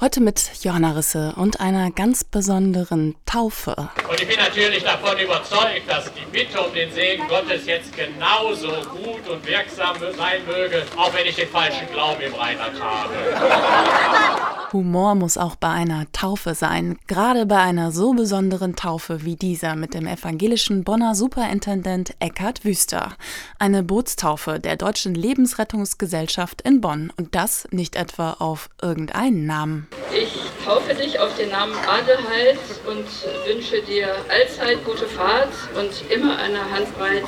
Heute mit Johanna Risse und einer ganz besonderen Taufe. Und ich bin natürlich davon überzeugt, dass die Bitte um den Segen Gottes jetzt genauso gut und wirksam sein möge, auch wenn ich den falschen Glauben im Rheinland habe. Humor muss auch bei einer Taufe sein, gerade bei einer so besonderen Taufe wie dieser mit dem evangelischen Bonner Superintendent Eckhard Wüster. Eine Bootstaufe der Deutschen Lebensrettungsgesellschaft in Bonn und das nicht etwa auf irgendeinen Namen. Ich taufe dich auf den Namen Adelheid und wünsche dir allzeit gute Fahrt und immer eine Handbreit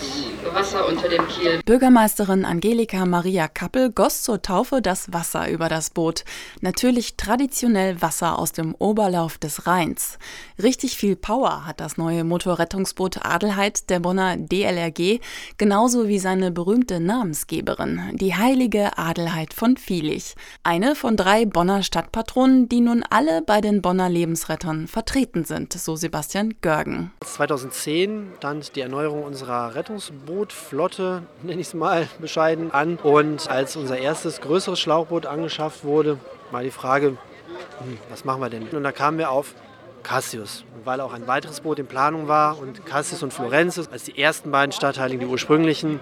Wasser unter dem Kiel. Bürgermeisterin Angelika Maria Kappel goss zur Taufe das Wasser über das Boot. Natürlich traditionell Wasser aus dem Oberlauf des Rheins. Richtig viel Power hat das neue Motorrettungsboot Adelheid der Bonner DLRG, genauso wie seine berühmte Namensgeberin, die heilige Adelheid von Vielich. Eine von drei Bonner Stadtpatronen, die nun alle bei den Bonner Lebensrettern vertreten sind, so Sebastian Görgen. 2010 stand die Erneuerung unserer Rettungsbootflotte, nenne ich es mal bescheiden, an. Und als unser erstes größeres Schlauchboot angeschafft wurde, war die Frage, hm, was machen wir denn? Und da kamen wir auf Cassius, weil auch ein weiteres Boot in Planung war und Cassius und Florenz als die ersten beiden Stadtteiligen, die ursprünglichen,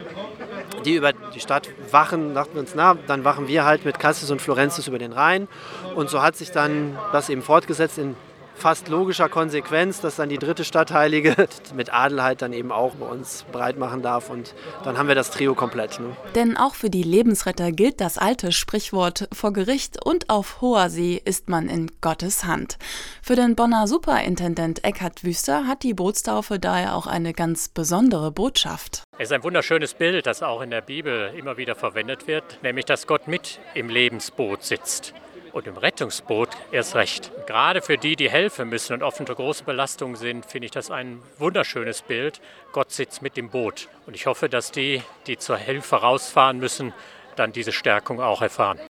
die über die Stadt wachen, dachten wir uns, na, dann wachen wir halt mit Cassius und Florenzis über den Rhein. Und so hat sich dann das eben fortgesetzt in fast logischer Konsequenz, dass dann die dritte Stadtheilige mit Adelheid dann eben auch bei uns breit machen darf. Und dann haben wir das Trio komplett. Ne? Denn auch für die Lebensretter gilt das alte Sprichwort, vor Gericht und auf hoher See ist man in Gottes Hand. Für den Bonner Superintendent Eckhard Wüster hat die Bootstaufe daher auch eine ganz besondere Botschaft. Es ist ein wunderschönes Bild, das auch in der Bibel immer wieder verwendet wird, nämlich dass Gott mit im Lebensboot sitzt. Und im Rettungsboot erst recht. Gerade für die, die helfen müssen und oft unter große Belastungen sind, finde ich das ein wunderschönes Bild. Gott sitzt mit dem Boot. Und ich hoffe, dass die, die zur Hilfe rausfahren müssen, dann diese Stärkung auch erfahren.